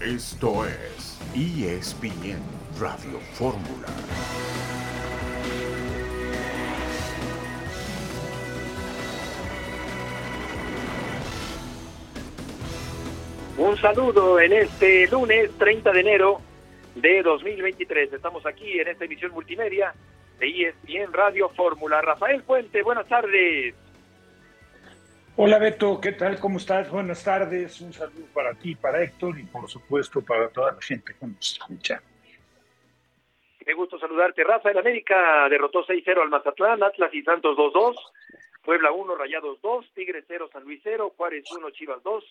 Esto es ESPN Radio Fórmula. Un saludo en este lunes 30 de enero de 2023. Estamos aquí en esta emisión multimedia de ESPN Radio Fórmula. Rafael Puente, buenas tardes. Hola Beto, ¿qué tal? ¿Cómo estás? Buenas tardes. Un saludo para ti, para Héctor y por supuesto para toda la gente que nos escucha. Qué gusto saludarte. Rafa, el América derrotó 6-0 al Mazatlán, Atlas y Santos 2-2, Puebla 1, Rayados 2, Tigres 0, San Luis 0, Juárez 1, Chivas 2,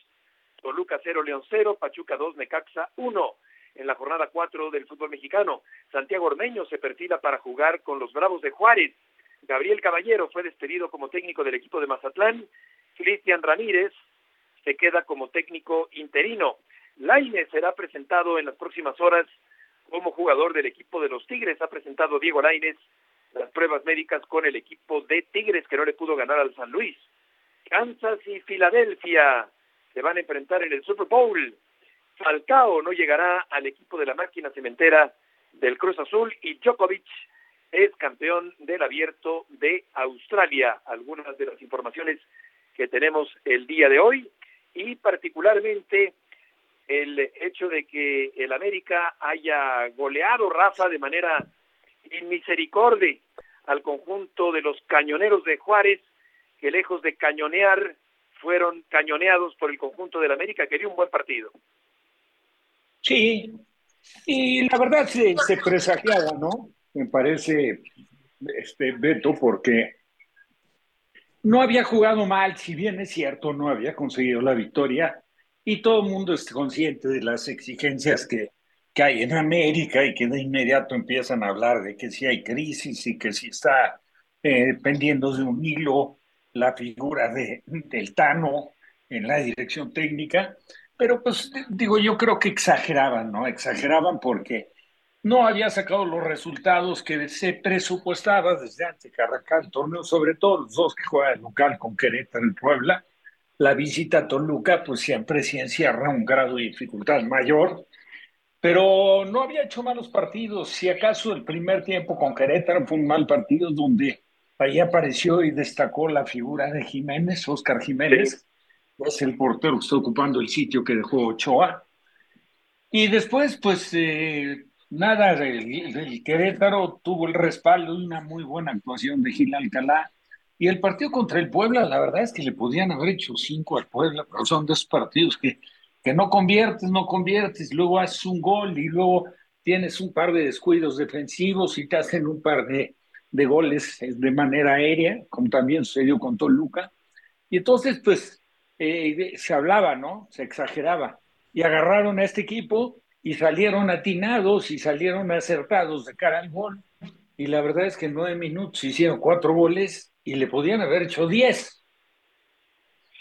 Toluca 0, León 0, Pachuca 2, Necaxa 1. En la jornada 4 del fútbol mexicano, Santiago Ormeño se perfila para jugar con los Bravos de Juárez. Gabriel Caballero fue despedido como técnico del equipo de Mazatlán Cristian Ramírez se queda como técnico interino. Laine será presentado en las próximas horas como jugador del equipo de los Tigres. Ha presentado Diego Laines las pruebas médicas con el equipo de Tigres que no le pudo ganar al San Luis. Kansas y Filadelfia se van a enfrentar en el Super Bowl. Falcao no llegará al equipo de la máquina cementera del Cruz Azul y Djokovic es campeón del abierto de Australia. Algunas de las informaciones que tenemos el día de hoy y particularmente el hecho de que el América haya goleado Rafa de manera inmisericordia al conjunto de los cañoneros de Juárez, que lejos de cañonear fueron cañoneados por el conjunto del América, que dio un buen partido. Sí, y la verdad se, se presagiaba, ¿no? Me parece, este Beto, porque no había jugado mal, si bien es cierto, no había conseguido la victoria y todo el mundo es consciente de las exigencias que, que hay en América y que de inmediato empiezan a hablar de que si hay crisis y que si está eh, pendiendo de un hilo la figura de, del Tano en la dirección técnica, pero pues digo, yo creo que exageraban, ¿no? Exageraban porque no había sacado los resultados que se presupuestaba desde antes que arrancar el torneo, sobre todo los dos que juegan local con Querétaro en Puebla. La visita a Toluca, pues siempre sí encierra un grado de dificultad mayor, pero no había hecho malos partidos. Si acaso el primer tiempo con Querétaro fue un mal partido donde ahí apareció y destacó la figura de Jiménez, Oscar Jiménez, es el portero que está ocupando el sitio que dejó Ochoa. Y después, pues, eh, nada, el, Querétaro tuvo el respaldo de una muy buena actuación de Gil Alcalá. Y el partido contra el Puebla, la verdad es que le podían haber hecho cinco al Puebla, pero son dos partidos que, que no conviertes, no conviertes, luego haces un gol y luego tienes un par de descuidos defensivos y te hacen un par de, de goles de manera aérea, como también sucedió con Toluca. Y entonces, pues, eh, se hablaba, ¿no? Se exageraba. Y agarraron a este equipo y salieron atinados y salieron acertados de cara al gol. Y la verdad es que en nueve minutos hicieron cuatro goles y le podían haber hecho diez.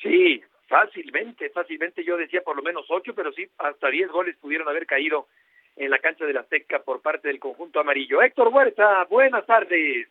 Sí, fácilmente, fácilmente. Yo decía por lo menos ocho, pero sí, hasta diez goles pudieron haber caído en la cancha de la Azteca por parte del conjunto amarillo. Héctor Huerta, buenas tardes.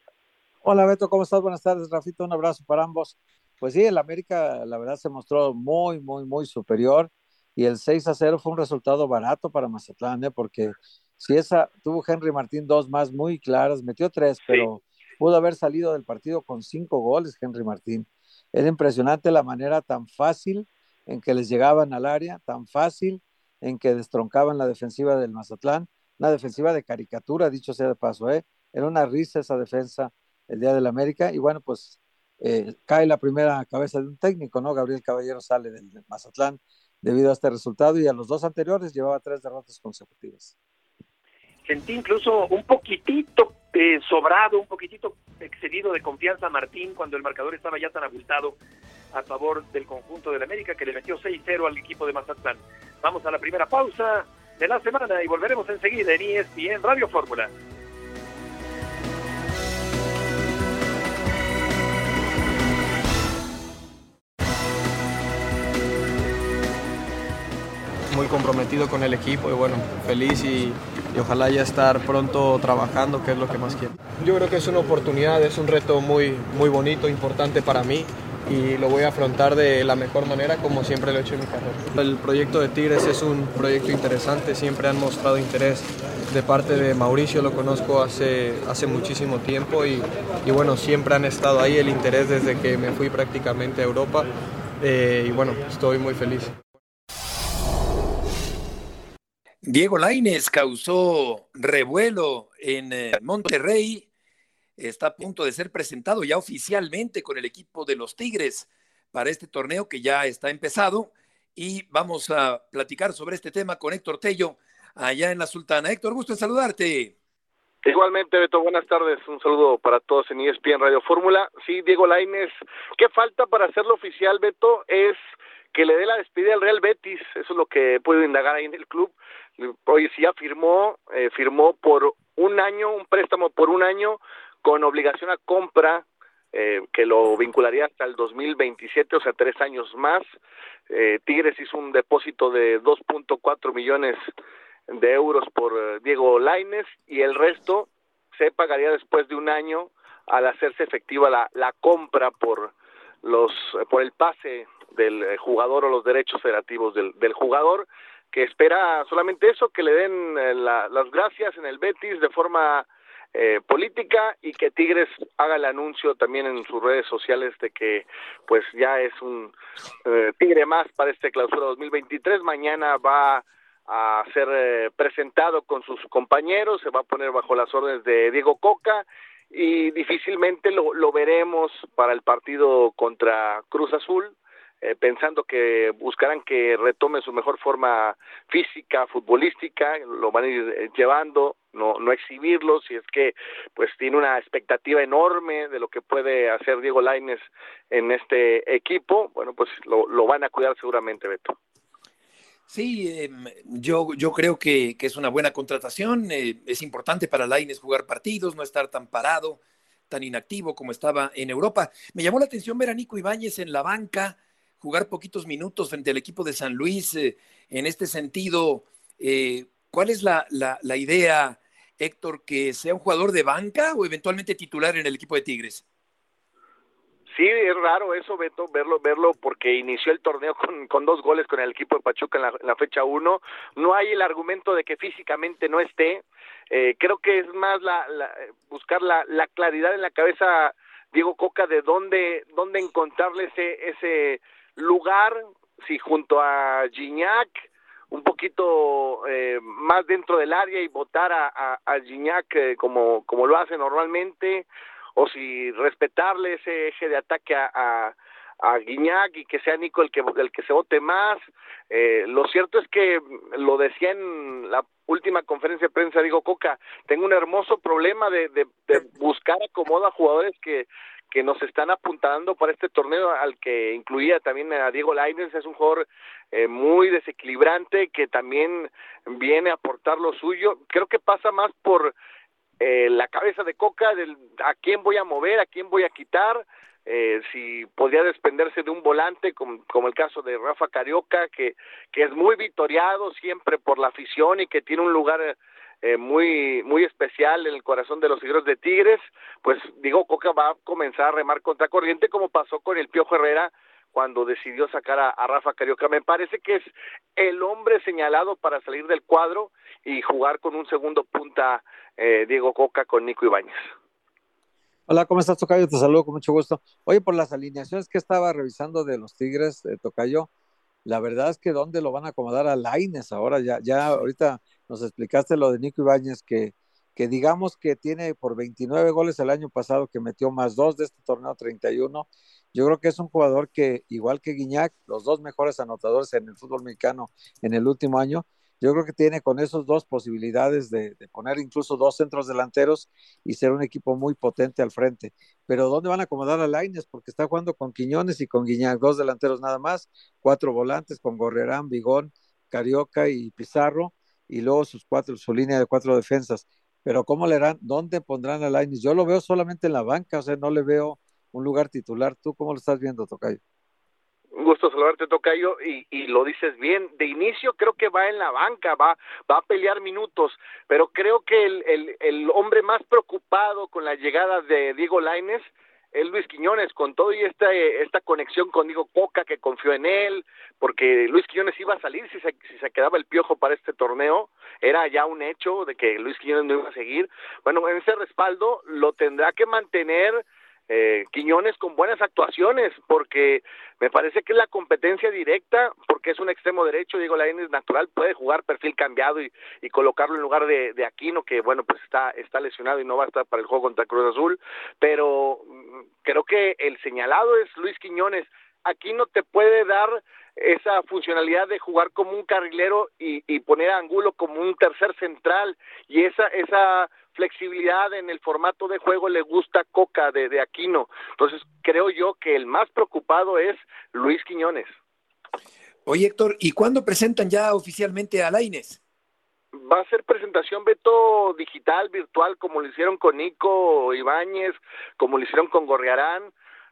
Hola Beto, ¿cómo estás? Buenas tardes, Rafito, un abrazo para ambos. Pues sí, el América la verdad se mostró muy, muy, muy superior y el 6 a 0 fue un resultado barato para Mazatlán, ¿eh? porque si esa tuvo Henry Martín dos más muy claras, metió tres, pero pudo haber salido del partido con cinco goles Henry Martín. Era impresionante la manera tan fácil en que les llegaban al área, tan fácil en que destroncaban la defensiva del Mazatlán, una defensiva de caricatura, dicho sea de paso, ¿eh? era una risa esa defensa el día del América, y bueno, pues eh, cae la primera cabeza de un técnico, ¿no? Gabriel Caballero sale del Mazatlán debido a este resultado y a los dos anteriores llevaba tres derrotas consecutivas. Sentí incluso un poquitito eh, sobrado, un poquitito excedido de confianza a Martín cuando el marcador estaba ya tan abultado a favor del conjunto del América que le metió 6-0 al equipo de Mazatlán. Vamos a la primera pausa de la semana y volveremos enseguida en ESPN Radio Fórmula. Comprometido con el equipo y bueno, feliz y, ojalá ya estar pronto trabajando, que es lo que más quiero. Yo creo que es una oportunidad, es un reto muy, muy bonito, importante para mí. y lo voy a afrontar de la mejor manera como siempre lo he hecho en mi carrera. El proyecto de Tigres es un proyecto interesante, siempre han mostrado interés de parte de Mauricio, lo conozco hace, hace muchísimo tiempo y, y bueno, siempre han estado ahí el interés desde que me fui prácticamente a Europa eh, y bueno, estoy muy feliz. Diego Laines causó revuelo en eh, Monterrey está a punto de ser presentado ya oficialmente con el equipo de los Tigres para este torneo que ya está empezado y vamos a platicar sobre este tema con Héctor Tello allá en la Sultana. Héctor, gusto en saludarte. Igualmente, Beto, buenas tardes. Un saludo para todos en ESPN Radio Fórmula. Sí, Diego Laines, ¿qué falta para hacerlo oficial, Beto? Es que le dé la despedida al Real Betis. Eso es lo que puedo indagar ahí en el club. Hoy sí ya firmó, eh, firmó por un año, un préstamo por un año con obligación a compra eh, que lo vincularía hasta el 2027, o sea, tres años más. Eh, Tigres hizo un depósito de 2.4 millones de euros por eh, Diego Laines y el resto se pagaría después de un año al hacerse efectiva la, la compra por los por el pase del jugador o los derechos federativos del, del jugador que espera solamente eso que le den las gracias en el Betis de forma eh, política y que Tigres haga el anuncio también en sus redes sociales de que pues ya es un eh, Tigre más para este clausura 2023. Mañana va a ser eh, presentado con sus compañeros, se va a poner bajo las órdenes de Diego Coca y difícilmente lo, lo veremos para el partido contra Cruz Azul eh, pensando que buscarán que retome su mejor forma física, futbolística, lo van a ir eh, llevando, no, no exhibirlo, si es que pues tiene una expectativa enorme de lo que puede hacer Diego Laines en este equipo, bueno pues lo, lo van a cuidar seguramente Beto. Sí, eh, yo, yo creo que, que, es una buena contratación. Eh, es importante para Laines jugar partidos, no estar tan parado, tan inactivo como estaba en Europa. Me llamó la atención ver a Nico Ibáñez en la banca jugar poquitos minutos frente al equipo de San Luis. Eh, en este sentido, eh, ¿cuál es la, la, la, idea, Héctor, que sea un jugador de banca o eventualmente titular en el equipo de Tigres? Sí, es raro eso, Beto, verlo, verlo, porque inició el torneo con, dos goles con el equipo de Pachuca en la, en la fecha uno. No hay el argumento de que físicamente no esté. Eh, creo que es más la, la buscar la, la claridad en la cabeza Diego Coca de dónde, dónde encontrarle ese, ese lugar, si junto a Gignac, un poquito eh, más dentro del área y votar a, a, a eh, como, como lo hace normalmente, o si respetarle ese eje de ataque a, a, a Guiñac y que sea Nico el que, el que se vote más. Eh, lo cierto es que lo decía en la última conferencia de prensa, digo, Coca, tengo un hermoso problema de, de, de buscar acomodo a jugadores que que nos están apuntando para este torneo al que incluía también a Diego Lainez, es un jugador eh, muy desequilibrante que también viene a aportar lo suyo. Creo que pasa más por eh, la cabeza de Coca del a quién voy a mover, a quién voy a quitar, eh, si podría desprenderse de un volante como, el caso de Rafa Carioca que, que es muy vitoriado siempre por la afición y que tiene un lugar eh, muy muy especial en el corazón de los seguidores de Tigres, pues digo, Coca va a comenzar a remar contra corriente como pasó con el Piojo Herrera cuando decidió sacar a, Rafa Carioca. Me parece que es el hombre señalado para salir del cuadro y jugar con un segundo punta eh, Diego Coca con Nico Ibáñez. Hola, ¿cómo estás, Tocayo? Te saludo con mucho gusto. Oye, por las alineaciones que estaba revisando de los Tigres, de Tocayo, la verdad es que dónde lo van a acomodar a Laines ahora, ya, ya ahorita nos explicaste lo de Nico Ibáñez, que, que digamos que tiene por 29 goles el año pasado, que metió más dos de este torneo 31. Yo creo que es un jugador que, igual que Guiñac, los dos mejores anotadores en el fútbol mexicano en el último año, yo creo que tiene con esos dos posibilidades de, de, poner incluso dos centros delanteros y ser un equipo muy potente al frente. Pero ¿dónde van a acomodar a Laines? Porque está jugando con Quiñones y con Guiñac, dos delanteros nada más, cuatro volantes con Gorrerán, Vigón, Carioca y Pizarro y luego sus cuatro, su línea de cuatro defensas. Pero ¿cómo le harán? ¿Dónde pondrán a Lainez? Yo lo veo solamente en la banca, o sea, no le veo un lugar titular. ¿Tú cómo lo estás viendo, Tocayo? Un gusto saludarte, Tocayo, y, y lo dices bien. De inicio creo que va en la banca, va, va a pelear minutos, pero creo que el, el, el hombre más preocupado con la llegada de Diego Lainez es Luis Quiñones, con todo y esta, esta conexión con Diego Coca, que confió en él, porque Luis Quiñones iba a salir si se, si se quedaba el piojo para este torneo, era ya un hecho de que Luis Quiñones no iba a seguir. Bueno, en ese respaldo lo tendrá que mantener eh, Quiñones con buenas actuaciones, porque me parece que es la competencia directa, porque es un extremo derecho, Diego Lainez es natural, puede jugar perfil cambiado y, colocarlo en lugar de, de, Aquino, que bueno, pues está, está lesionado y no va a estar para el juego contra Cruz Azul, pero mm, creo que el señalado es Luis Quiñones, Aquino te puede dar esa funcionalidad de jugar como un carrilero y, y poner a Angulo como un tercer central y esa esa flexibilidad en el formato de juego le gusta Coca de, de Aquino. Entonces, creo yo que el más preocupado es Luis Quiñones. Oye, Héctor, ¿y cuándo presentan ya oficialmente a Laines? Va a ser presentación Beto digital, virtual, como lo hicieron con Nico Ibáñez, como lo hicieron con Gorriarán.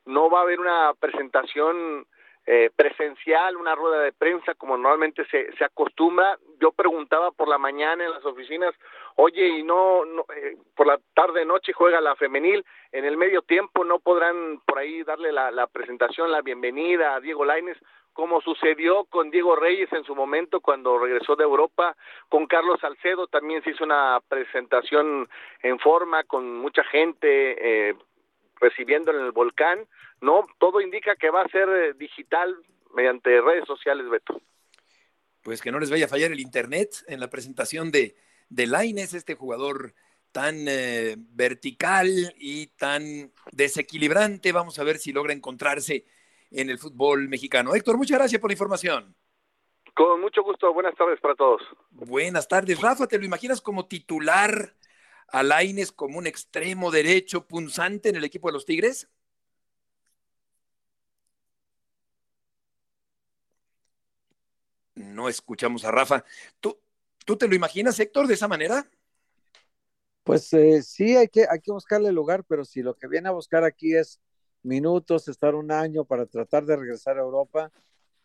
No va a haber una presentación eh, presencial, una rueda de prensa como normalmente se, se acostumbra. Yo preguntaba por la mañana en las oficinas, oye, y no, no eh, por la tarde noche juega la femenil, en el medio tiempo no podrán por ahí darle la, la presentación, la bienvenida a Diego Laines, como sucedió con Diego Reyes en su momento cuando regresó de Europa, con Carlos Salcedo también se hizo una presentación en forma con mucha gente eh, recibiendo en el volcán, no, todo indica que va a ser eh, digital mediante redes sociales, Beto. Pues que no les vaya a fallar el internet en la presentación de, de Laines, este jugador tan eh, vertical y tan desequilibrante. Vamos a ver si logra encontrarse en el fútbol mexicano. Héctor, muchas gracias por la información. Con mucho gusto, buenas tardes para todos. Buenas tardes. Rafa, ¿te lo imaginas como titular a Laines como un extremo derecho punzante en el equipo de los Tigres? No escuchamos a Rafa. ¿Tú, ¿Tú te lo imaginas, Héctor, de esa manera? Pues eh, sí, hay que, hay que buscarle lugar, pero si lo que viene a buscar aquí es minutos, estar un año para tratar de regresar a Europa,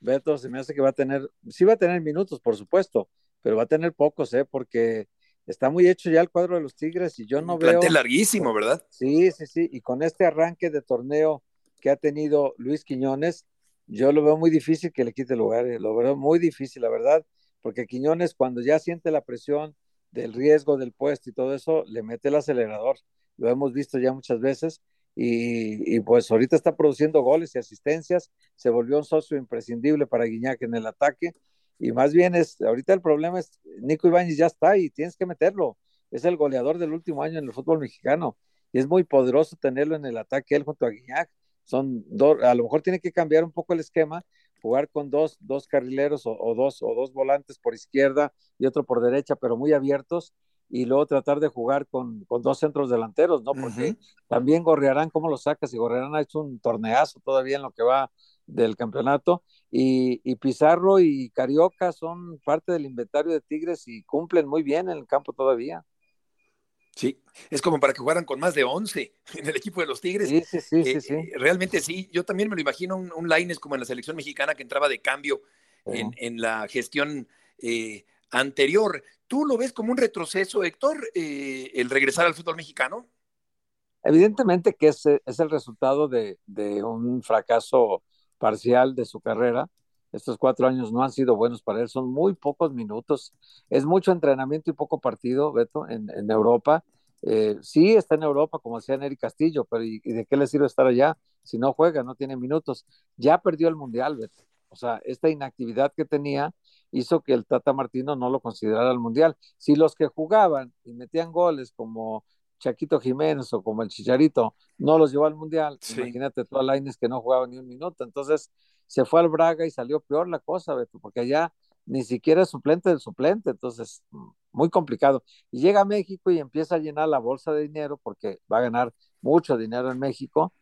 Beto se me hace que va a tener, sí va a tener minutos, por supuesto, pero va a tener pocos, ¿eh? Porque está muy hecho ya el cuadro de los Tigres y yo no un veo. larguísimo, ¿verdad? Sí, sí, sí. Y con este arranque de torneo que ha tenido Luis Quiñones, yo lo veo muy difícil que le quite lugar, ¿eh? lo veo muy difícil, la verdad, porque Quiñones cuando ya siente la presión del riesgo del puesto y todo eso, le mete el acelerador. Lo hemos visto ya muchas veces y, y, pues ahorita está produciendo goles y asistencias, se volvió un socio imprescindible para Guiñac en el ataque y más bien es, ahorita el problema es, Nico Ibáñez ya está y tienes que meterlo, es el goleador del último año en el fútbol mexicano y es muy poderoso tenerlo en el ataque él junto a Guiñac, son dos, a lo mejor tiene que cambiar un poco el esquema, jugar con dos, dos carrileros o, o dos, o dos volantes por izquierda y otro por derecha, pero muy abiertos y luego tratar de jugar con, con dos centros delanteros, ¿no? Porque uh -huh. también Gorrearán, ¿cómo lo sacas? Y Gorrearán ha hecho un torneazo todavía en lo que va del campeonato, y, y, Pizarro y Carioca son parte del inventario de Tigres y cumplen muy bien en el campo todavía. Sí, es como para que jugaran con más de 11 en el equipo de los Tigres. Sí, sí, sí. Eh, sí, sí. Realmente sí, yo también me lo imagino un, un Laines como en la selección mexicana que entraba de cambio uh -huh. en, en, la gestión eh, anterior. ¿Tú lo ves como un retroceso, Héctor, eh, el regresar al fútbol mexicano? Evidentemente que es, es el resultado de, de, un fracaso parcial de su carrera. Estos cuatro años no han sido buenos para él, son muy pocos minutos. Es mucho entrenamiento y poco partido, Beto, en, Europa. Eh, sí está en Europa, como decía Neri Castillo, pero ¿y, ¿y, de qué le sirve estar allá si no juega, no tiene minutos? Ya perdió el Mundial, Beto. O sea, esta inactividad que tenía hizo que el Tata Martino no lo considerara el Mundial. Si los que jugaban y metían goles como Chaquito Jiménez o como el Chicharito no los llevó al Mundial, sí. imagínate tú a Laines que no jugaba ni un minuto. Entonces se fue al Braga y salió peor la cosa, Beto, porque allá ni siquiera es suplente del suplente, entonces muy complicado. Y llega a México y empieza a llenar la bolsa de dinero porque va a ganar mucho dinero en México,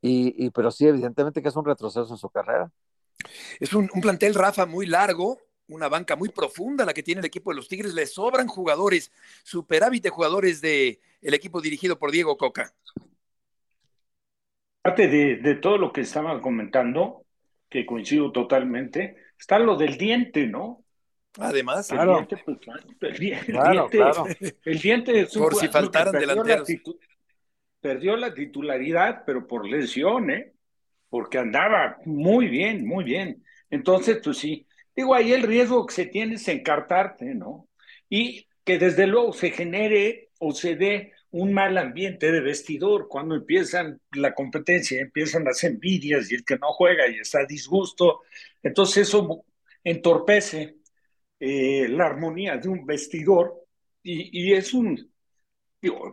y, y pero sí, evidentemente que es un retroceso en su carrera. Es un, un plantel, Rafa, muy largo, una banca muy profunda la que tiene el equipo de los Tigres, le sobran jugadores, superávit de jugadores de el equipo dirigido por Diego Coca. Parte de, de todo lo que estaban comentando, que coincido totalmente, está lo del diente, ¿no? Además, el claro. diente, pues, el, claro, diente, claro. el diente es un por si faltaran delanteros. La, perdió la titularidad, pero por lesión, ¿eh? Porque andaba muy bien, muy bien. Entonces, pues sí, digo, ahí el riesgo que se tiene es encartarte, ¿no? Y que desde luego se genere o se dé un mal ambiente de vestidor cuando empiezan la competencia, empiezan las envidias y el que no juega y está a disgusto. Entonces eso entorpece eh, la armonía de un vestidor y, es un,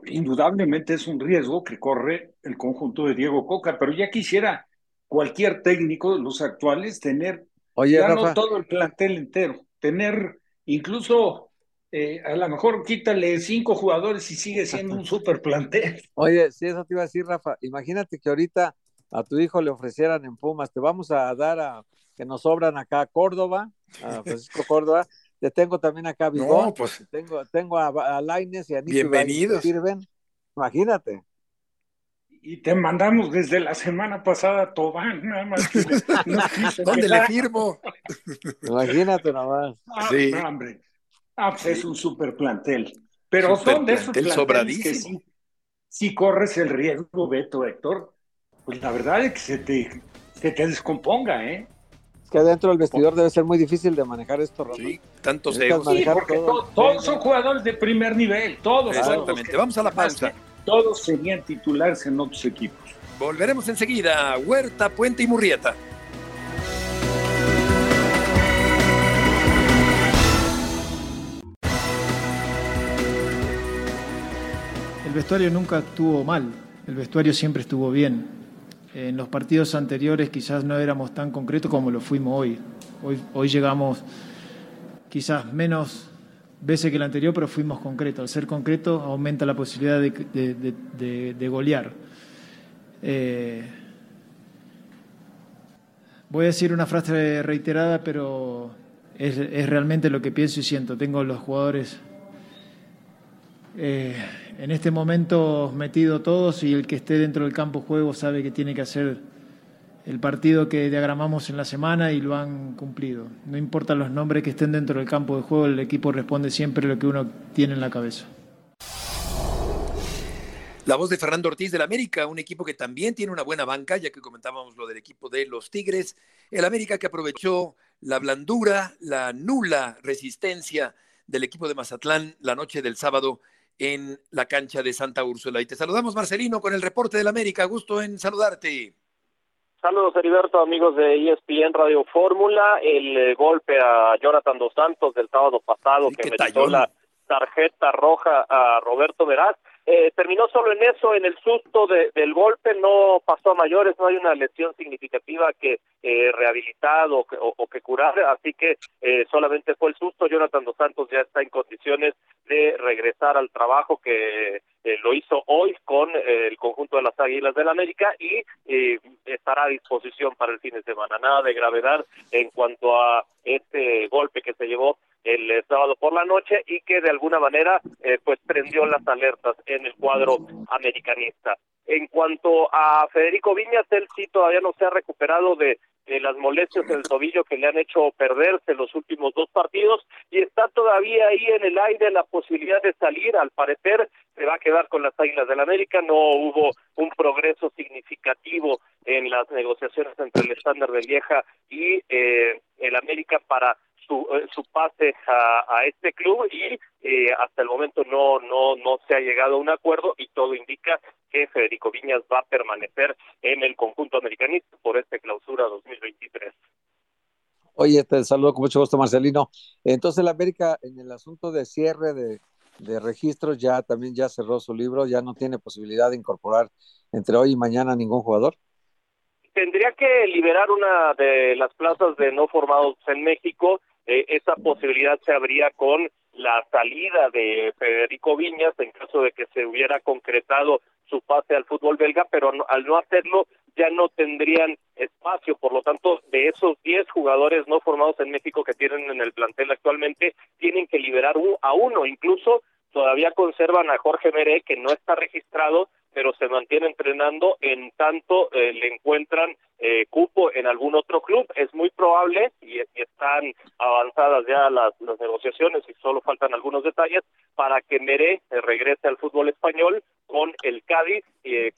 indudablemente es un riesgo que corre el conjunto de Diego Coca, pero ya quisiera cualquier técnico de los actuales tener Oye, ya Rafa. no todo el plantel entero, tener incluso eh, a lo mejor quítale cinco jugadores y sigue siendo un super plantel. Oye, sí, eso te iba a decir, Rafa. Imagínate que ahorita a tu hijo le ofrecieran en Pumas, te vamos a dar a que nos sobran acá a Córdoba, a Francisco Córdoba. Te tengo también acá a Bigón, No, pues tengo, tengo a, a y a Nico Bienvenidos. Ibáñez, ¿te sirven? Imagínate. Y te mandamos desde la semana pasada a Tobán, nada más que le- no quise ¿dónde le firmo? Imagínate nomás. Ah, Sí. no, hombre. Ah, pues es un super plantel. Pero son de esos planteles que sí, sí corres el riesgo, Beto, Héctor, pues la verdad es que se te, se te descomponga, ¿eh? Es que dentro del vestidor debe ser muy difícil de manejar esto. Sí, tantos Necesitas egos. Sí, porque todo. to- todos son jugadores de primer nivel, todos. Exactamente. todos. Vamos a la pausa. Todos serían titulares en otros equipos. Volveremos enseguida. Huerta, Puente y Murrieta. El vestuario nunca estuvo mal, el vestuario siempre estuvo bien. En los partidos anteriores quizás no éramos tan concretos como lo fuimos hoy. Hoy, hoy llegamos quizás menos veces que el anterior, pero fuimos concretos. Al ser concreto aumenta la posibilidad de, de- de- golear. Eh, voy a decir una frase reiterada, pero es, es realmente lo que pienso y siento. Tengo los jugadores eh, en este momento metido todos y el que esté dentro del campo juego sabe que tiene que hacer el partido que diagramamos en la semana y lo han cumplido. No importa los nombres que estén dentro del campo de juego, el equipo responde siempre lo que uno tiene en la cabeza. La voz de Fernando Ortiz del América, un equipo que también tiene una buena banca, ya que comentábamos lo del equipo de los Tigres. El América que aprovechó la blandura, la nula resistencia del equipo de Mazatlán la noche del sábado en la cancha de Santa Úrsula. Y te saludamos, Marcelino, con el reporte del América. Gusto en saludarte. Saludos Heriberto, amigos de ESPN Radio Fórmula. El eh, golpe a Jonathan Dos Santos del sábado pasado Sí, que tallón. la tarjeta roja a Roberto Veraz. Eh, terminó solo en eso, en el susto de- del golpe, no pasó a mayores, no hay una lesión significativa que eh, rehabilitar o, o- o que curar, así que eh, solamente fue el susto. Jonathan Dos Santos ya está en condiciones de regresar al trabajo que eh, lo hizo hoy con eh, el conjunto de las Águilas del América y eh, estará a disposición para el fin de semana. Nada de gravedad en cuanto a este golpe que se llevó el eh, sábado por la noche y que de alguna manera eh, pues prendió las alertas en el cuadro americanista. En cuanto a Federico Viñas, él sí todavía no se ha recuperado de, de las molestias en el tobillo que le han hecho perderse los últimos dos partidos y está todavía ahí en el aire la posibilidad de salir. Al parecer se va a quedar con las Águilas del América. No hubo un progreso significativo en las negociaciones entre el estándar de Lieja y eh, el América para su, eh, su pase a, a este club y eh, hasta el momento no no no se ha llegado a un acuerdo y todo indica que Federico Viñas va a permanecer en el conjunto americanista por esta clausura 2023. Oye, te saludo con mucho gusto, Marcelino. Entonces, el América, en el asunto de cierre de, de registros, ya también ya cerró su libro, ya no tiene posibilidad de incorporar entre hoy y mañana ningún jugador. Tendría que liberar una de las plazas de no formados en México. Eh, esa posibilidad se abría con la salida de Federico Viñas en caso de que se hubiera concretado su pase al fútbol belga, pero no- al no hacerlo ya no tendrían espacio. Por lo tanto, de esos 10 jugadores no formados en México que tienen en el plantel actualmente, tienen que liberar a uno. Incluso todavía conservan a Jorge Meré, que no está registrado, pero se mantiene entrenando en tanto eh, le encuentran eh, cupo en algún otro club. Es muy probable y, y están avanzadas ya las, las negociaciones y solo faltan algunos detalles para que Meré eh, regrese al fútbol español con el Cádiz, eh,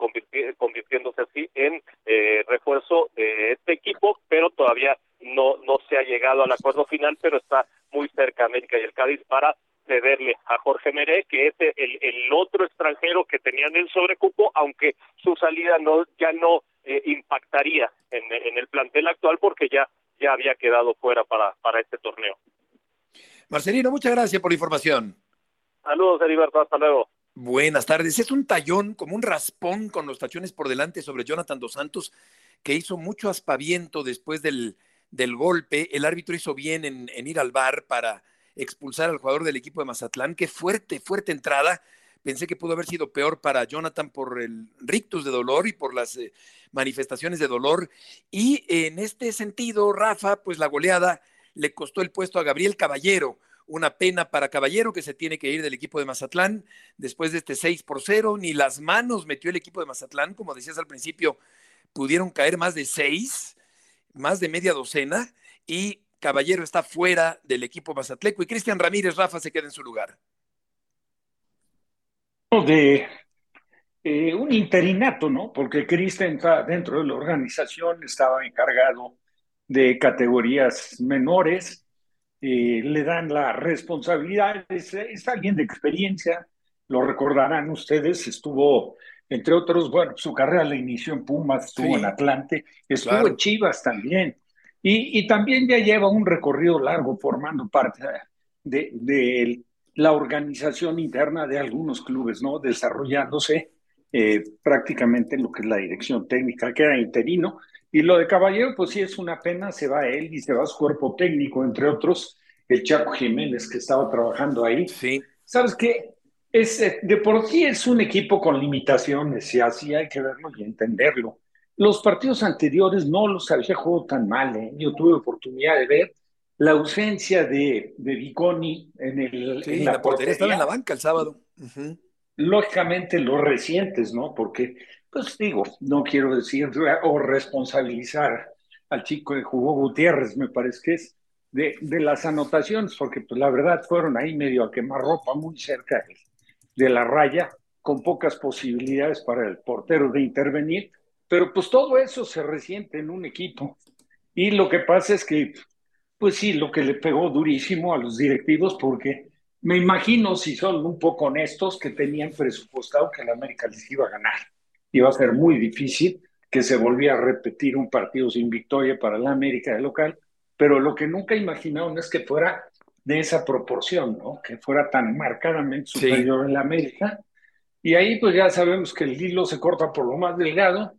convirtiéndose así en eh, refuerzo de este equipo, pero todavía no, no se ha llegado al acuerdo final, pero está muy cerca América y el Cádiz para cederle a Jorge Meré, que es el, el otro extranjero que tenían el sobrecupo, aunque su salida no ya no eh, impactaría en, en, el plantel actual porque ya, ya había quedado fuera para, para este torneo. Marcelino, muchas gracias por la información. Saludos, Heriberto, hasta luego. Buenas tardes. Es un tallón, como un raspón con los tachones por delante sobre Jonathan Dos Santos, que hizo mucho aspaviento después del, del golpe. El árbitro hizo bien en, en ir al bar para expulsar al jugador del equipo de Mazatlán. Qué fuerte, fuerte entrada. Pensé que pudo haber sido peor para Jonathan por el rictus de dolor y por las eh, manifestaciones de dolor. Y en este sentido, Rafa, pues la goleada le costó el puesto a Gabriel Caballero. Una pena para Caballero que se tiene que ir del equipo de Mazatlán después de este 6 por 0. Ni las manos metió el equipo de Mazatlán, como decías al principio, pudieron caer más de seis, más de media docena. Y Caballero está fuera del equipo mazatleco y Cristian Ramírez Rafa se queda en su lugar. De eh, un interinato, ¿no? Porque Cristian dentro de la organización, estaba encargado de categorías menores, eh, le dan la responsabilidad, es, alguien de experiencia, lo recordarán ustedes, estuvo, entre otros, bueno, su carrera la inició en Pumas, estuvo en Atlante, estuvo en Chivas también, y, también ya lleva un recorrido largo formando parte de, la organización interna de algunos clubes, ¿no? Desarrollándose eh, prácticamente en lo que es la dirección técnica, que era interino. Y lo de Caballero, pues sí es una pena, se va él y se va su cuerpo técnico, entre otros, el Chaco Jiménez que estaba trabajando ahí. Sí. ¿Sabes qué? Es, eh, de por sí es un equipo con limitaciones y así hay que verlo y entenderlo. Los partidos anteriores no los había jugado tan mal. ¿eh? Yo tuve oportunidad de ver la ausencia de, de Viconi en, el, en la, portería. Estaba en la banca el sábado. Lógicamente los recientes, ¿no? Porque, pues digo, no quiero decir o responsabilizar al chico que jugó Gutiérrez, me parece que es, de, de las anotaciones, porque pues la verdad fueron ahí medio a quemar ropa muy cerca de la raya, con pocas posibilidades para el portero de intervenir pero pues todo eso se resiente en un equipo. Y lo que pasa es que, pues sí, lo que le pegó durísimo a los directivos, porque me imagino, si son un poco honestos, que tenían presupuestado que el América les iba a ganar. Iba a ser muy difícil que se volviera a repetir un partido sin victoria para la América de local, pero lo que nunca imaginaron es que fuera de esa proporción, ¿no? Que fuera tan marcadamente superior en la América. Y ahí pues ya sabemos que el hilo se corta por lo más delgado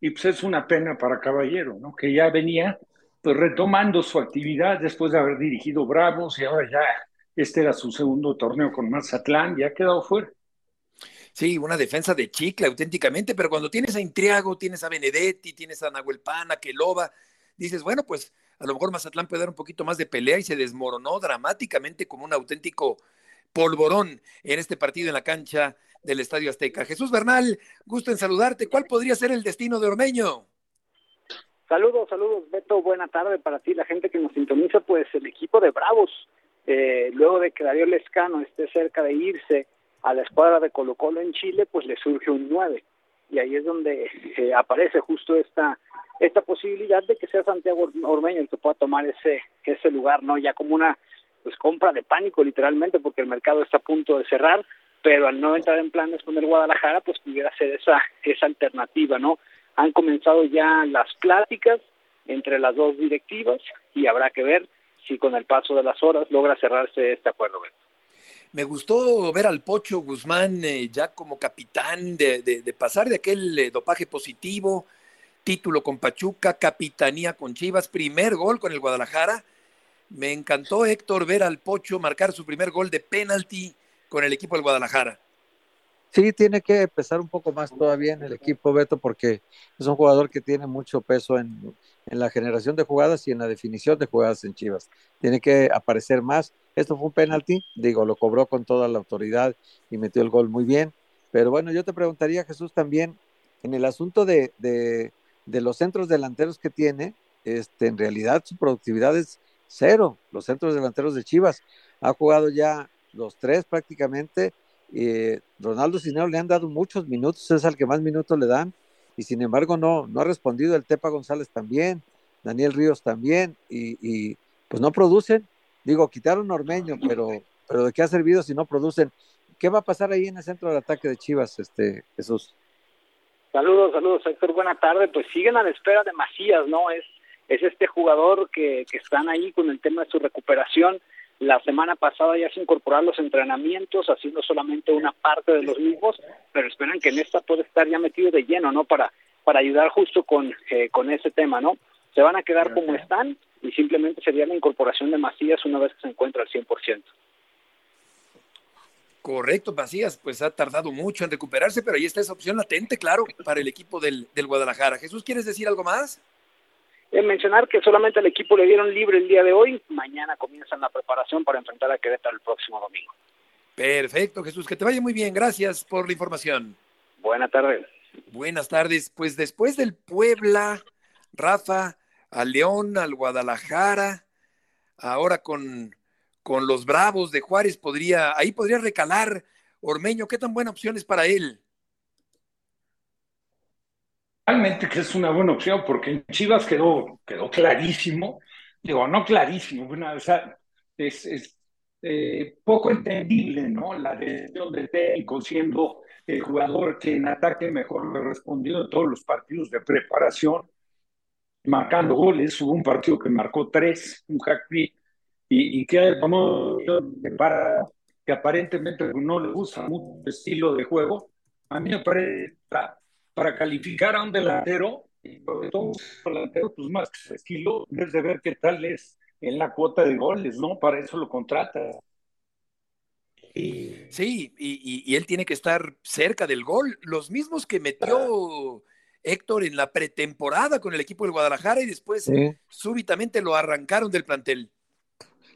y pues es una pena para Caballero, ¿no? Que ya venía pues retomando su actividad después de haber dirigido Bravos y ahora ya este era su segundo torneo con Mazatlán, ya ha quedado fuera. Sí, una defensa de chicle auténticamente, pero cuando tienes a Intriago, tienes a Benedetti, tienes a Nahuel Pana, Keloba, dices, bueno, pues a lo mejor Mazatlán puede dar un poquito más de pelea y se desmoronó dramáticamente como un auténtico polvorón en este partido en la cancha del Estadio Azteca. Jesús Bernal, gusto en saludarte. ¿Cuál podría ser el destino de Ormeño? Saludos, saludos, Beto. Buena tarde para ti, la gente que nos sintoniza. Pues el equipo de Bravos, eh, luego de que Darío Lescano esté cerca de irse a la escuadra de Colo Colo en Chile, pues le surge un 9. Y ahí es donde eh, aparece justo esta esta posibilidad de que sea Santiago Ormeño el que pueda tomar ese ese lugar, ¿no? Ya como una pues compra de pánico literalmente porque el mercado está a punto de cerrar pero al no entrar en planes con el Guadalajara, pues pudiera ser esa, esa alternativa, ¿no? Han comenzado ya las pláticas entre las dos directivas y habrá que ver si con el paso de las horas logra cerrarse este acuerdo. Me gustó ver al Pocho Guzmán eh, ya como capitán, de, de, pasar de aquel eh, dopaje positivo, título con Pachuca, capitanía con Chivas, primer gol con el Guadalajara. Me encantó Héctor ver al Pocho marcar su primer gol de penalti con el equipo del Guadalajara. Sí, tiene que empezar un poco más todavía en el equipo, Beto, porque es un jugador que tiene mucho peso en, la generación de jugadas y en la definición de jugadas en Chivas. Tiene que aparecer más. Esto fue un penalti, digo, lo cobró con toda la autoridad y metió el gol muy bien. Pero bueno, yo te preguntaría, Jesús, también en el asunto de, de, de los centros delanteros que tiene, este, en realidad su productividad es cero. Los centros delanteros de Chivas ha jugado ya los tres prácticamente, eh, Ronaldo Cisneros le han dado muchos minutos, es al que más minutos le dan, y sin embargo no, no ha respondido el Tepa González también, Daniel Ríos también, y, pues no producen. Digo, quitaron Ormeño, pero, pero ¿de qué ha servido si no producen? ¿Qué va a pasar ahí en el centro del ataque de Chivas, este Jesús? Saludos, saludos, Héctor. Buena tarde. Pues siguen a la espera de Macías, ¿no? Es, es este jugador que, que están ahí con el tema de su recuperación. La semana pasada ya se incorporaron los entrenamientos, haciendo solamente una parte de los mismos, pero esperan que en esta puede estar ya metido de lleno, ¿no? Para, para ayudar justo con, eh, con ese tema, ¿no? Se van a quedar como están y simplemente sería la incorporación de Macías una vez que se encuentra al 100%. Correcto, Macías, pues ha tardado mucho en recuperarse, pero ahí está esa opción latente, claro, para el equipo del, del Guadalajara. Jesús, ¿quieres decir algo más? Eh, mencionar que solamente al equipo le dieron libre el día de hoy, mañana comienzan la preparación para enfrentar a Querétaro el próximo domingo. Perfecto, Jesús, que te vaya muy bien, gracias por la información. Buenas tardes. Buenas tardes, pues después del Puebla, Rafa, al León, al Guadalajara, ahora con con los Bravos de Juárez, podría, ahí podría recalar Ormeño. ¿Qué tan buena opción es para él? Realmente que es una buena opción porque en Chivas quedó, quedó clarísimo, digo, no clarísimo, o sea, es, es eh, poco entendible, ¿no? La decisión del técnico siendo el jugador que en ataque mejor le respondió en todos los partidos de preparación, marcando goles. Hubo un partido que marcó tres, un hack y, y que para que aparentemente no le gusta mucho el estilo de juego, a mí me parece para, calificar a un delantero, y sobre todo un delantero, pues más que estilo, es de ver qué tal es en la cuota de goles, ¿no? Para eso lo contrata. Sí, y, y, él tiene que estar cerca del gol. Los mismos que metió Héctor en la pretemporada con el equipo del Guadalajara y después súbitamente lo arrancaron del plantel.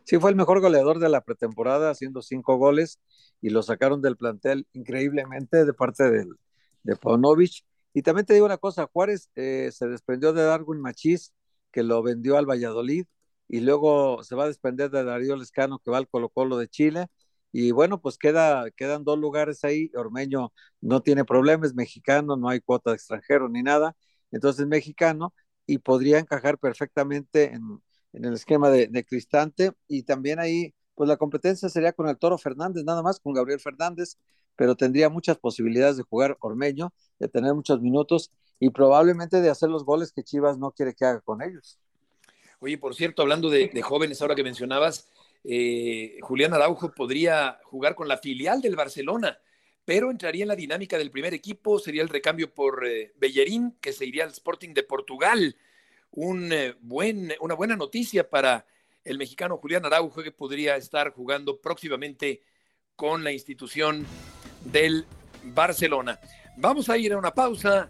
Sí, fue el mejor goleador de la pretemporada, haciendo cinco goles y lo sacaron del plantel increíblemente de parte del, de Paunovic. Y también te digo una cosa, Juárez eh, se desprendió de Darwin Machís, que lo vendió al Valladolid, y luego se va a desprender de Darío Lescano, que va al Colo Colo de Chile. Y bueno, pues queda, quedan dos lugares ahí. Ormeño no tiene problemas, mexicano, no hay cuota de extranjero ni nada. Entonces, mexicano, y podría encajar perfectamente en, en el esquema de, Cristante. Y también ahí, pues la competencia sería con el Toro Fernández, nada más, con Gabriel Fernández, pero tendría muchas posibilidades de jugar Ormeño, de tener muchos minutos y probablemente de hacer los goles que Chivas no quiere que haga con ellos. Oye, por cierto, hablando de, jóvenes, ahora que mencionabas, eh, Julián Araujo podría jugar con la filial del Barcelona, pero entraría en la dinámica del primer equipo, sería el recambio por eh, Bellerín, que se iría al Sporting de Portugal un, eh, buen, una buena noticia para el mexicano Julián Araujo, que podría estar jugando próximamente con la institución del Barcelona. Vamos a ir a una pausa,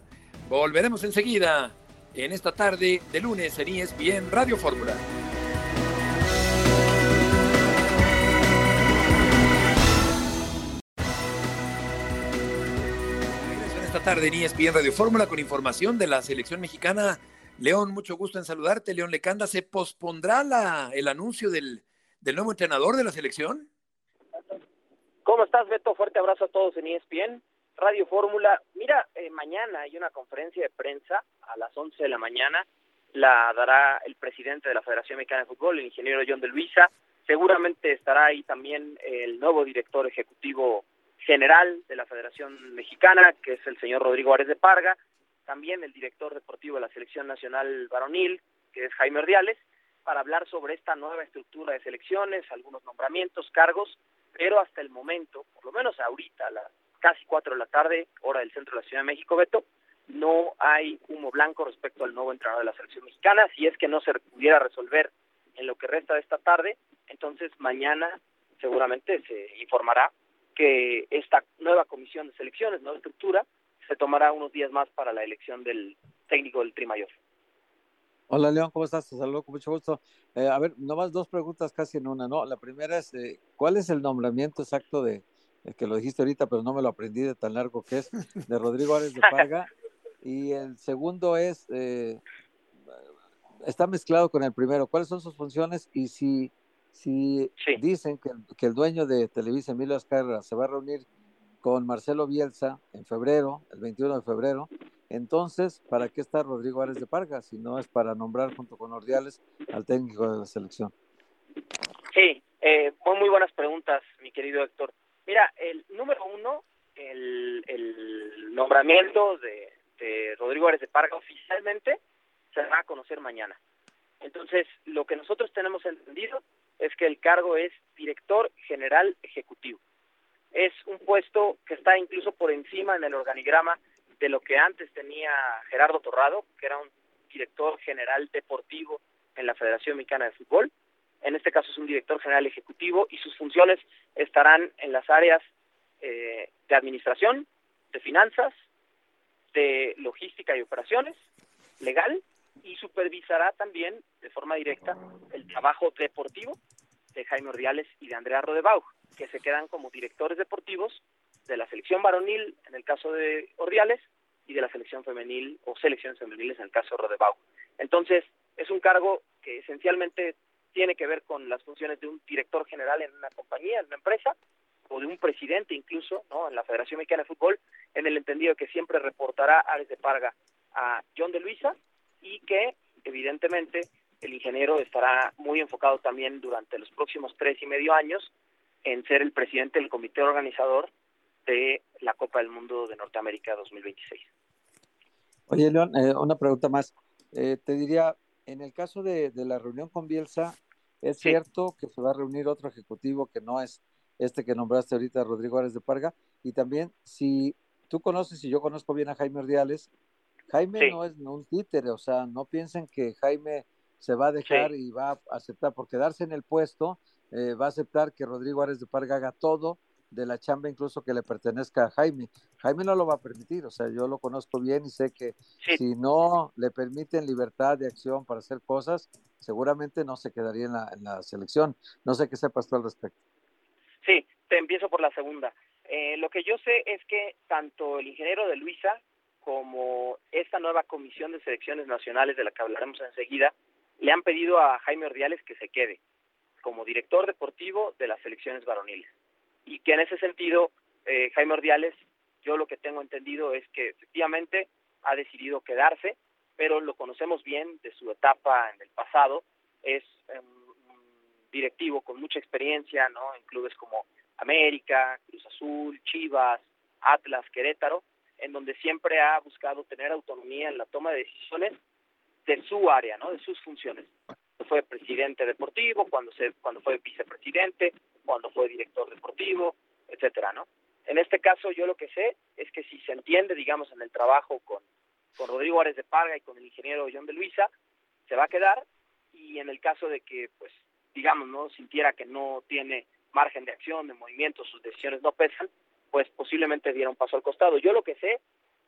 volveremos enseguida en esta tarde de lunes en ESPN Radio Fórmula. en esta tarde en ESPN Radio Fórmula con información de la selección mexicana León, mucho gusto en saludarte. León Lecanda, ¿se pospondrá el anuncio del nuevo entrenador de la selección? ¿Cómo estás, Beto? Fuerte abrazo a todos en ESPN. Radio Fórmula. Mira, eh, mañana hay una conferencia de prensa a las 11 de la mañana. La dará el presidente de la Federación Mexicana de Fútbol, el ingeniero John de Luisa. Seguramente estará ahí también el nuevo director ejecutivo general de la Federación Mexicana, que es el señor Rodrigo Árez de Parga también el director deportivo de la Selección Nacional Varonil, que es Jaime Ordiales, para hablar sobre esta nueva estructura de selecciones, algunos nombramientos, cargos, pero hasta el momento, por lo menos ahorita, a las casi cuatro de la tarde, hora del centro de la Ciudad de México, Beto, no hay humo blanco respecto al nuevo entrenador de la selección mexicana. Si es que no se pudiera resolver en lo que resta de esta tarde, entonces mañana seguramente se informará que esta nueva comisión de selecciones, nueva estructura, se tomará unos días más para la elección del técnico del Tri Mayor. Hola León, ¿cómo estás? Te saludo con mucho gusto. Eh, a ver, nomás dos preguntas casi en una, ¿no? La primera es, eh, ¿cuál es el nombramiento exacto de, que lo dijiste ahorita, pero no me lo aprendí de tan largo que es, de Rodrigo Árez de Parga? Y el segundo es, eh, está mezclado con el primero, ¿cuáles son sus funciones? Y si, si dicen que, que, el dueño de Televisa, Emilio Azcárraga, se va a reunir con Marcelo Bielsa en febrero, el 21 de febrero. Entonces, ¿para qué está Rodrigo Árez de Parga si no es para nombrar junto con Ordiales al técnico de la selección? Sí, eh, muy buenas preguntas, mi querido Héctor. Mira, el número uno, el, nombramiento de, de Rodrigo Árez de Parga oficialmente se va a conocer mañana. Entonces, lo que nosotros tenemos entendido es que el cargo es director general ejecutivo. Es un puesto que está incluso por encima en el organigrama de lo que antes tenía Gerardo Torrado, que era un director general deportivo en la Federación Mexicana de Fútbol. En este caso es un director general ejecutivo y sus funciones estarán en las áreas eh, de administración, de finanzas, de logística y operaciones, legal, y supervisará también de forma directa el trabajo deportivo de Jaime Ordiales y de Andrea Rodebau, que se quedan como directores deportivos de la selección varonil en el caso de Ordiales y de la selección femenil o selecciones femeniles en el caso de Rodebau. Entonces, es un cargo que esencialmente tiene que ver con las funciones de un director general en una compañía, en una empresa, o de un presidente incluso, ¿no? En la Federación Mexicana de Fútbol, en el entendido que siempre reportará Ares de Parga a John de Luisa y que, evidentemente, el ingeniero estará muy enfocado también durante los próximos tres y medio años en ser el presidente del comité organizador de la Copa del Mundo de Norteamérica 2026. Oye, León, eh, una pregunta más. Eh, te diría, en el caso de, la reunión con Bielsa, ¿es cierto que se va a reunir otro ejecutivo que no es este que nombraste ahorita, Rodrigo Árez de Parga? Y también, si tú conoces y yo conozco bien a Jaime Ordiales, Jaime no es un títere, o sea, no piensen que Jaime se va a dejar y va a aceptar, por quedarse en el puesto, eh, va a aceptar que Rodrigo Árez de Parga haga todo de la chamba incluso que le pertenezca a Jaime. Jaime no lo va a permitir, o sea, yo lo conozco bien y sé que si no le permiten libertad de acción para hacer cosas, seguramente no se quedaría en la, selección. No sé qué sepas tú al respecto. Sí, te empiezo por la segunda. Eh, lo que yo sé es que tanto el ingeniero de Luisa como esta nueva comisión de selecciones nacionales de la que hablaremos enseguida, le han pedido a Jaime Ordiales que se quede como director deportivo de las selecciones varoniles. Y que en ese sentido, eh, Jaime Ordiales, yo lo que tengo entendido es que efectivamente ha decidido quedarse, pero lo conocemos bien de su etapa en el pasado, es un directivo con mucha experiencia, ¿no? En clubes como América, Cruz Azul, Chivas, Atlas, Querétaro, en donde siempre ha buscado tener autonomía en la toma de decisiones de su área, ¿no? De sus funciones. Fue presidente deportivo, cuando se, cuando fue vicepresidente, cuando fue director deportivo, etcétera, ¿no? En este caso, yo lo que sé es que si se entiende, digamos, en el trabajo con, con Rodrigo Árez de Parga y con el ingeniero John de Luisa, se va a quedar y en el caso de que, pues, digamos, no sintiera que no tiene margen de acción, de movimiento, sus decisiones no pesan, pues posiblemente diera un paso al costado. Yo lo que sé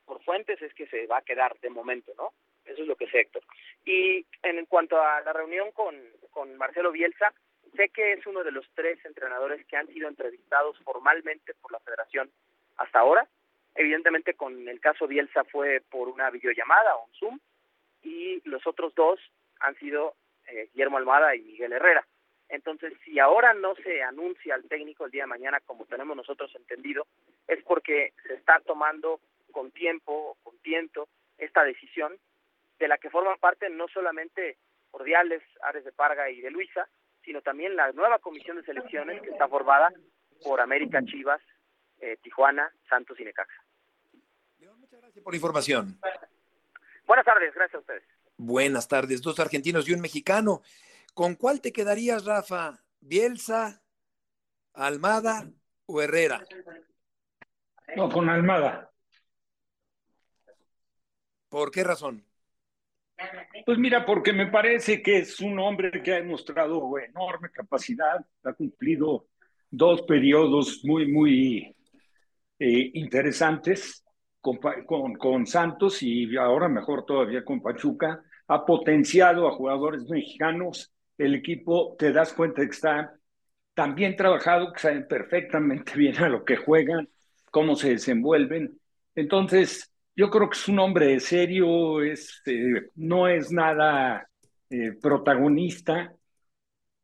por fuentes es que se va a quedar de momento, ¿no? Eso es lo que sé, Héctor. Y en cuanto a la reunión con, con Marcelo Bielsa, sé que es uno de los tres entrenadores que han sido entrevistados formalmente por la federación hasta ahora. Evidentemente con el caso Bielsa fue por una videollamada o un Zoom y los otros dos han sido eh, Guillermo Almada y Miguel Herrera. Entonces, si ahora no se anuncia al técnico el día de mañana, como tenemos nosotros entendido, es porque se está tomando con tiempo, con tiento, esta decisión, de la que forman parte no solamente Cordiales, Ares de Parga y de Luisa, sino también la nueva comisión de selecciones que está formada por América Chivas, eh, Tijuana, Santos y Necaxa. muchas gracias por la información. Buenas tardes, gracias a ustedes. Buenas tardes, dos argentinos y un mexicano. ¿Con cuál te quedarías, Rafa? ¿Bielsa, Almada o Herrera? No, con Almada. ¿Por qué razón? Pues mira, porque me parece que es un hombre que ha demostrado enorme capacidad, ha cumplido dos periodos muy, muy eh, interesantes con, Santos y ahora mejor todavía con Pachuca, ha potenciado a jugadores mexicanos el equipo te das cuenta que está tan bien trabajado, que saben perfectamente bien a lo que juegan, cómo se desenvuelven. Entonces, yo creo que es un hombre serio, este, no es nada eh, protagonista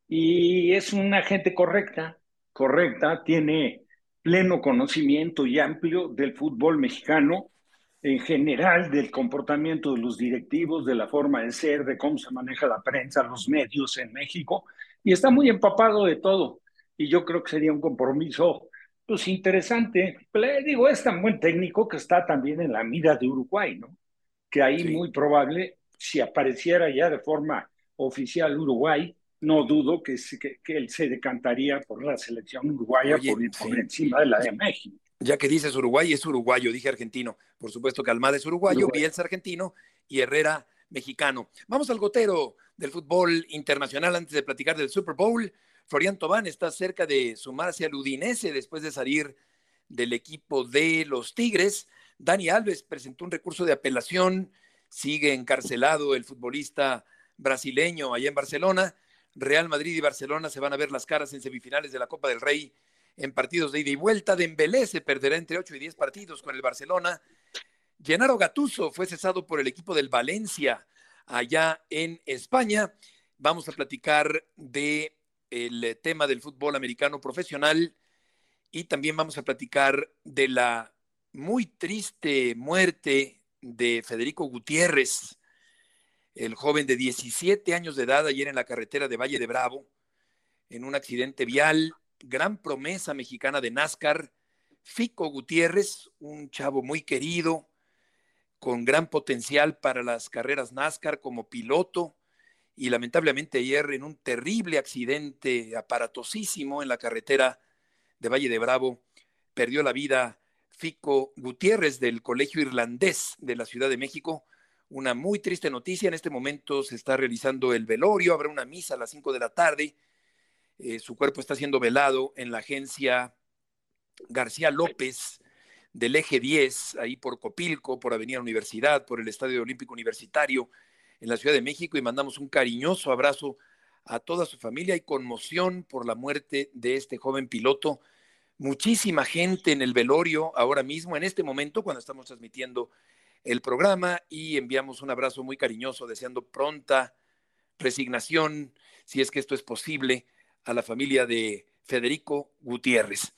y es una gente correcta, correcta, tiene pleno conocimiento y amplio del fútbol mexicano en general, del comportamiento de los directivos, de la forma de ser, de cómo se maneja la prensa, los medios en México, y está muy empapado de todo. Y yo creo que sería un compromiso pues interesante. Le digo, es tan buen técnico que está también en la mira de Uruguay, ¿no? Que ahí muy probable, si apareciera ya de forma oficial Uruguay, no dudo que, que, él se decantaría por la selección uruguaya por, encima de la de México. Ya que dices Uruguay, es uruguayo, dije argentino. Por supuesto que Almada es uruguayo, Bielsa argentino y Herrera mexicano. Vamos al gotero del fútbol internacional antes de platicar del Super Bowl. Florian Tobán está cerca de sumarse al Udinese después de salir del equipo de los Tigres. Dani Alves presentó un recurso de apelación, sigue encarcelado el futbolista brasileño allá en Barcelona Real Madrid y Barcelona se van a ver las caras en semifinales de la Copa del Rey en partidos de ida y vuelta. Dembélé se perderá entre 8 y 10 partidos con el Barcelona. Gennaro Gatuso fue cesado por el equipo del Valencia allá en España. Vamos a platicar de el tema del fútbol americano profesional y también vamos a platicar de la muy triste muerte de Federico Gutiérrez, el joven de 17 años de edad ayer en la carretera de Valle de Bravo, en un accidente vial, gran promesa mexicana de NASCAR, Fico Gutiérrez, un chavo muy querido, con gran potencial para las carreras NASCAR como piloto, y lamentablemente ayer en un terrible accidente aparatosísimo en la carretera de Valle de Bravo, perdió la vida Fico Gutiérrez del Colegio Irlandés de la Ciudad de México, una muy triste noticia. En este momento se está realizando el velorio, habrá una misa a las 5 de la tarde. Eh, su cuerpo está siendo velado en la agencia García López del Eje 10, ahí por Copilco, por Avenida Universidad, por el Estadio Olímpico Universitario en la Ciudad de México y mandamos un cariñoso abrazo a toda su familia y conmoción por la muerte de este joven piloto. Muchísima gente en el velorio ahora mismo, en este momento, cuando estamos transmitiendo el programa y enviamos un abrazo muy cariñoso deseando pronta resignación, si es que esto es posible, a la familia de Federico Gutiérrez.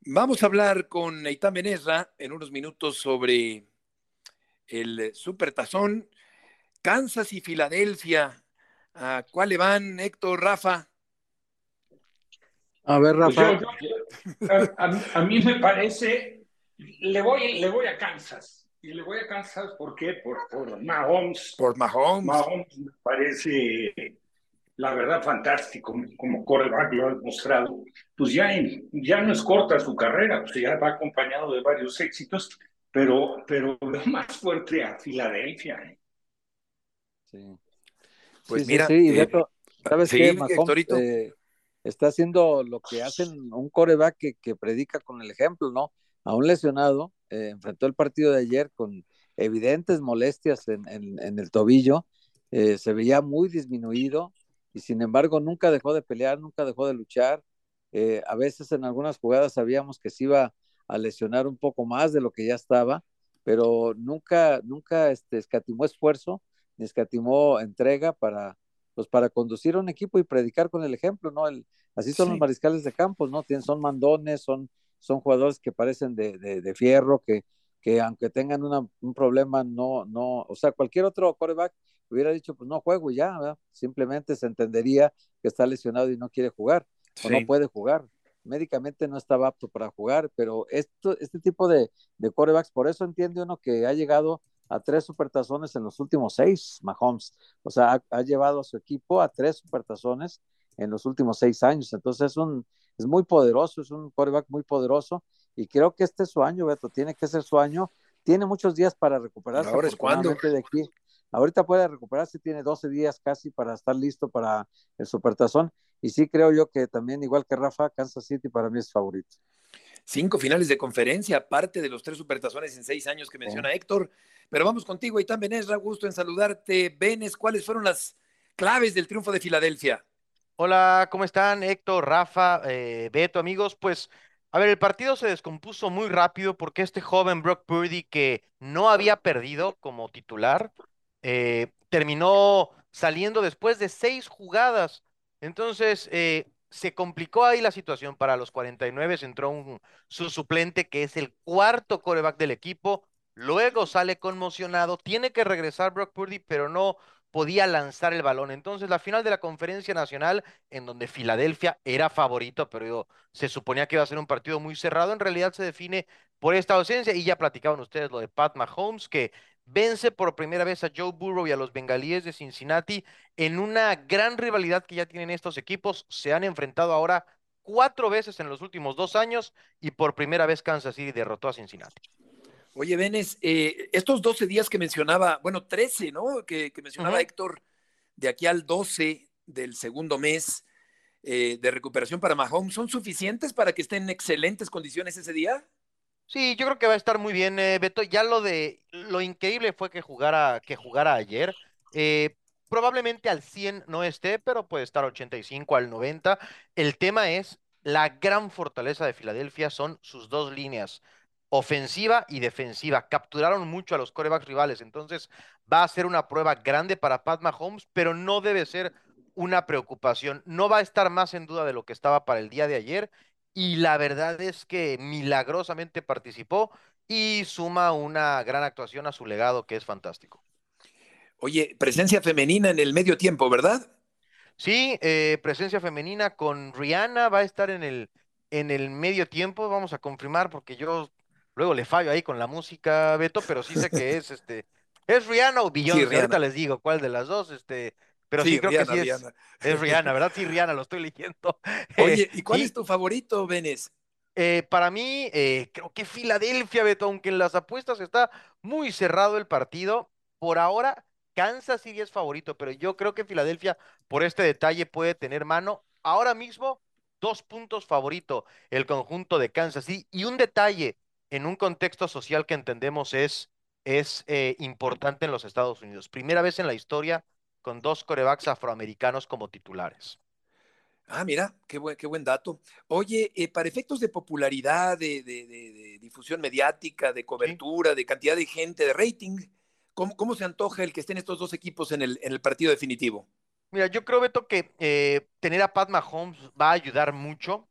Vamos a hablar con Eitan Benesra en unos minutos sobre el Supertazón, Kansas y Filadelfia. ¿A cuál le van, Héctor, Rafa? A ver, pues Rafa. a, mí me parece, le voy, le voy a Kansas. Y le voy a cansar, ¿por qué? Por, por Mahomes. Por Mahomes. Mahomes me parece, la verdad, fantástico como coreback, lo ha demostrado. Pues ya, ya no es corta su carrera, pues ya va acompañado de varios éxitos, pero, pero lo más fuerte a Filadelfia. ¿eh? Sí. Pues mira, sí, eh, ¿sabes qué? Mahomes, eh, está haciendo lo que hacen un coreback que, que predica con el ejemplo, ¿no? A un lesionado, eh, enfrentó el partido de ayer con evidentes molestias en, el tobillo, se veía muy disminuido y sin embargo nunca dejó de pelear, nunca dejó de luchar. A veces en algunas jugadas sabíamos que se iba a lesionar un poco más de lo que ya estaba, pero nunca, nunca este, escatimó esfuerzo ni escatimó entrega para, pues, para conducir un equipo y predicar con el ejemplo, ¿no? El, así son los mariscales de campos, ¿no? Tienen, son mandones, son son jugadores que parecen de, de, fierro, que, que aunque tengan un problema, no, no, o sea, cualquier otro quarterback hubiera dicho, pues no juego ya, simplemente se entendería que está lesionado y no quiere jugar, o no puede jugar. Médicamente no estaba apto para jugar, pero esto, este tipo de, de quarterbacks, por eso entiende uno que ha llegado a tres supertazones en los últimos seis, Mahomes. O sea, ha, ha llevado a su equipo a tres supertazones en los últimos seis años. Entonces es un, es muy poderoso, es un quarterback muy poderoso y creo que este es su año, Beto, tiene que ser su año. Tiene muchos días para recuperarse. Ahora es cuando. De aquí. Ahorita puede recuperarse, tiene 12 días casi para estar listo para el Supertazón. Y sí creo yo que también, igual que Rafa, Kansas City para mí es favorito. Cinco finales de conferencia, aparte de los tres supertazones en seis años que menciona Héctor. Pero vamos contigo, Itán Benes, gusto en saludarte. Benes, ¿cuáles fueron las claves del triunfo de Filadelfia? Hola, ¿cómo están? Héctor, Rafa, eh, Beto, amigos. Pues, a ver, el partido se descompuso muy rápido porque este joven Brock Purdy, que no había perdido como titular, eh, terminó saliendo después de seis jugadas. Entonces, eh, se complicó ahí la situación para los 49, entró un, su suplente que es el cuarto coreback del equipo, luego sale conmocionado, tiene que regresar Brock Purdy, pero no podía lanzar el balón. Entonces, la final de la conferencia nacional, en donde Filadelfia era favorito, pero se suponía que iba a ser un partido muy cerrado, en realidad se define por esta ausencia, y ya platicaban ustedes lo de Pat Mahomes, que vence por primera vez a Joe Burrow y a los bengalíes de Cincinnati en una gran rivalidad que ya tienen estos equipos. Se han enfrentado ahora cuatro veces en los últimos dos años y por primera vez Kansas City derrotó a Cincinnati. Oye, Benes, eh, estos 12 días que mencionaba, bueno, 13, ¿no? Que, mencionaba Héctor, de aquí al 12 del segundo mes eh, de recuperación para Mahomes, ¿son suficientes para que esté en excelentes condiciones ese día? Sí, yo creo que va a estar muy bien, eh, Beto. Ya lo de lo increíble fue que jugara, que jugara ayer. Eh, probablemente al 100 no esté, pero puede estar 85 al 90. El tema es la gran fortaleza de Filadelfia son sus dos líneas, ofensiva y defensiva. Capturaron mucho a los corebacks rivales, entonces va a ser una prueba grande para Pat Mahomes, pero no debe ser una preocupación. No va a estar más en duda de lo que estaba para el día de ayer y la verdad es que milagrosamente participó y suma una gran actuación a su legado que es fantástico. Oye, presencia femenina en el medio tiempo, ¿verdad? Sí, eh, presencia femenina con Rihanna va a estar en el, en el medio tiempo, vamos a confirmar porque yo luego le fallo ahí con la música, Beto, pero sí sé que es este, es Rihanna o Beyoncé, ahorita les digo cuál de las dos, este, pero sí, creo que sí es, es, Rihanna, ¿verdad? Sí, Rihanna, lo estoy leyendo. Oye, ¿y cuál es tu favorito, Benes? Eh, para mí, eh, creo que Filadelfia, Beto, aunque en las apuestas está muy cerrado el partido, por ahora Kansas City es favorito, pero yo creo que Filadelfia por este detalle puede tener mano. Ahora mismo, dos puntos favorito, el conjunto de Kansas City. Y un detalle en un contexto social que entendemos es, es eh, importante en los Estados Unidos. Primera vez en la historia con dos corebacks afroamericanos como titulares. Ah, mira, qué buen, qué buen dato. Oye, eh, para efectos de popularidad, de, difusión mediática, de cobertura, de cantidad de gente, de rating, ¿cómo, se antoja el que estén estos dos equipos en el, en el partido definitivo? Mira, yo creo, Beto, que eh, tener a Pat Mahomes va a ayudar mucho.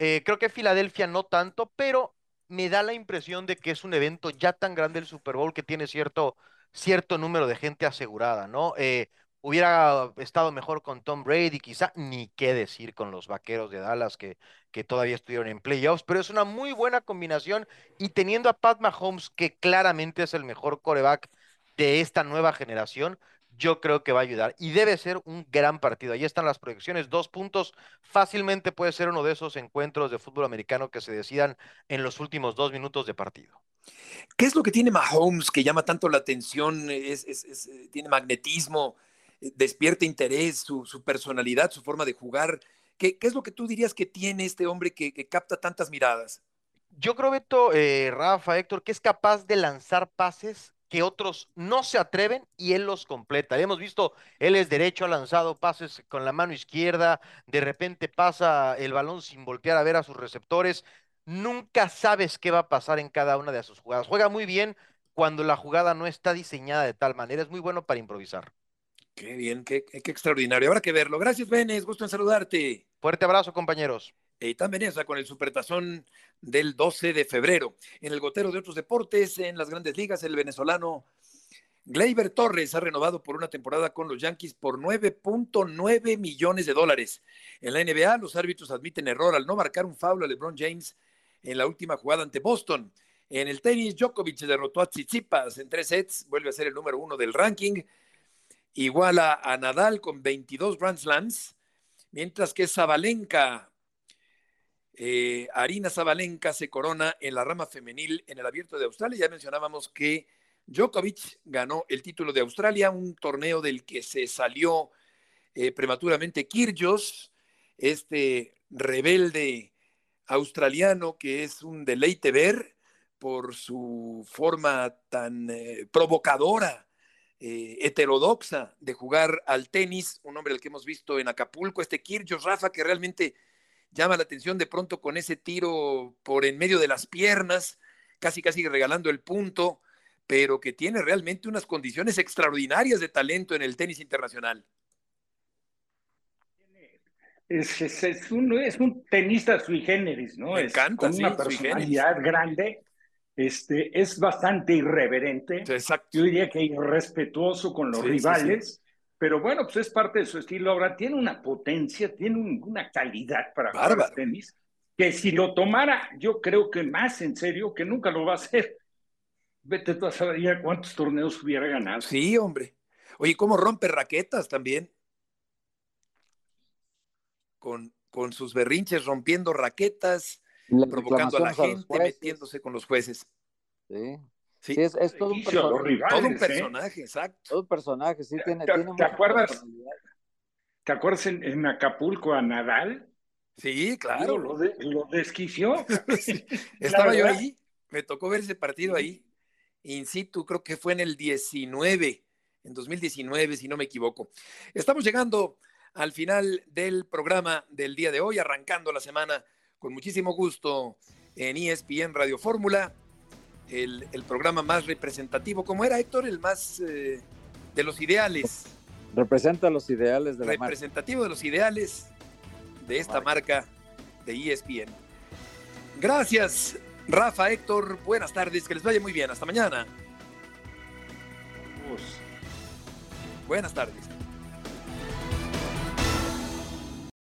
Eh, creo que Filadelfia no tanto, pero me da la impresión de que es un evento ya tan grande el Super Bowl que tiene cierto, cierto número de gente asegurada, ¿no? Hubiera estado mejor con Tom Brady, quizá ni qué decir con los vaqueros de Dallas que, que todavía estuvieron en playoffs, pero es una muy buena combinación y teniendo a Pat Mahomes, que claramente es el mejor coreback de esta nueva generación, yo creo que va a ayudar y debe ser un gran partido. Ahí están las proyecciones, dos puntos. Fácilmente puede ser uno de esos encuentros de fútbol americano que se decidan en los últimos dos minutos de partido. ¿Qué es lo que tiene Mahomes que llama tanto la atención? Eh, tiene magnetismo, despierta interés, su, personalidad, su forma de jugar. ¿Qué, es lo que tú dirías que tiene este hombre que, capta tantas miradas? Yo creo, Beto, eh, Rafa, Héctor, que es capaz de lanzar pases que otros no se atreven y él los completa. Hemos visto, él es derecho, ha lanzado pases con la mano izquierda, de repente pasa el balón sin voltear a ver a sus receptores. Nunca sabes qué va a pasar en cada una de sus jugadas. Juega muy bien cuando la jugada no está diseñada de tal manera. Es muy bueno para improvisar. Qué bien, qué, extraordinario. Habrá que verlo. Gracias, Benes. Gusto en saludarte. Fuerte abrazo, compañeros. Y también está con el Supertazón del 12 de febrero. En el gotero de otros deportes, en las grandes ligas, el venezolano Gleyber Torres ha renovado por una temporada con los Yankees por 9.9 millones de dólares. En la NBA, los árbitros admiten error al no marcar un foul a LeBron James en la última jugada ante Boston. En el tenis, Djokovic derrotó a Tsitsipas en tres sets, vuelve a ser el número uno del ranking iguala a Nadal con 22 Grand Slams, mientras que Zabalenka, eh, Arina Zabalenka se corona en la rama femenil en el abierto de Australia. Ya mencionábamos que Djokovic ganó el título de Australia, un torneo del que se salió eh, prematuramente Kyrgios, este rebelde australiano que es un deleite ver por su forma tan eh, provocadora eh, heterodoxa de jugar al tenis, un hombre al que hemos visto en Acapulco, este Kirchhoff Rafa, que realmente llama la atención de pronto con ese tiro por en medio de las piernas, casi casi regalando el punto, pero que tiene realmente unas condiciones extraordinarias de talento en el tenis internacional. es, es, es, un, es un tenista sui generis, ¿no? Me encanta, con sí, una personalidad grande. Este, es bastante irreverente. Exacto. Yo diría que irrespetuoso con los Sí, sí, rivales. Pero bueno, pues es parte de su estilo. Ahora tiene una potencia, tiene un- una calidad para jugar Bárbaro. al tenis, que si lo tomara, yo creo que más en serio, que nunca lo va a hacer. Vete tú a saber ya cuántos torneos hubiera ganado. Sí, hombre. Oye, ¿cómo rompe raquetas también? Con, con sus berrinches rompiendo raquetas, Provocando a la a gente, metiéndose con los jueces. Sí. Sí. Sí, es, es todo un personaje. rivales, Todo un ¿eh? personaje, exacto. Todo un personaje, sí, tiene, ¿Te- tiene te acuerdas? ¿Te acuerdas en, en Acapulco a Nadal? Sí, claro. Lo, de- lo desquició. Estaba yo ahí, me tocó ver ese partido ahí, in situ, creo que fue en el 19, en 2019, si no me equivoco. Estamos llegando al final del programa del día de hoy, arrancando la semana con muchísimo gusto en ESPN Radio Fórmula, el, el programa más representativo, como era Héctor, el más eh, de los ideales, Representa los ideales de la marca. representativo de los ideales de esta marca de E ESPN. Gracias, Rafa, Héctor. Buenas tardes, que les vaya muy bien. Hasta mañana. Buenas tardes.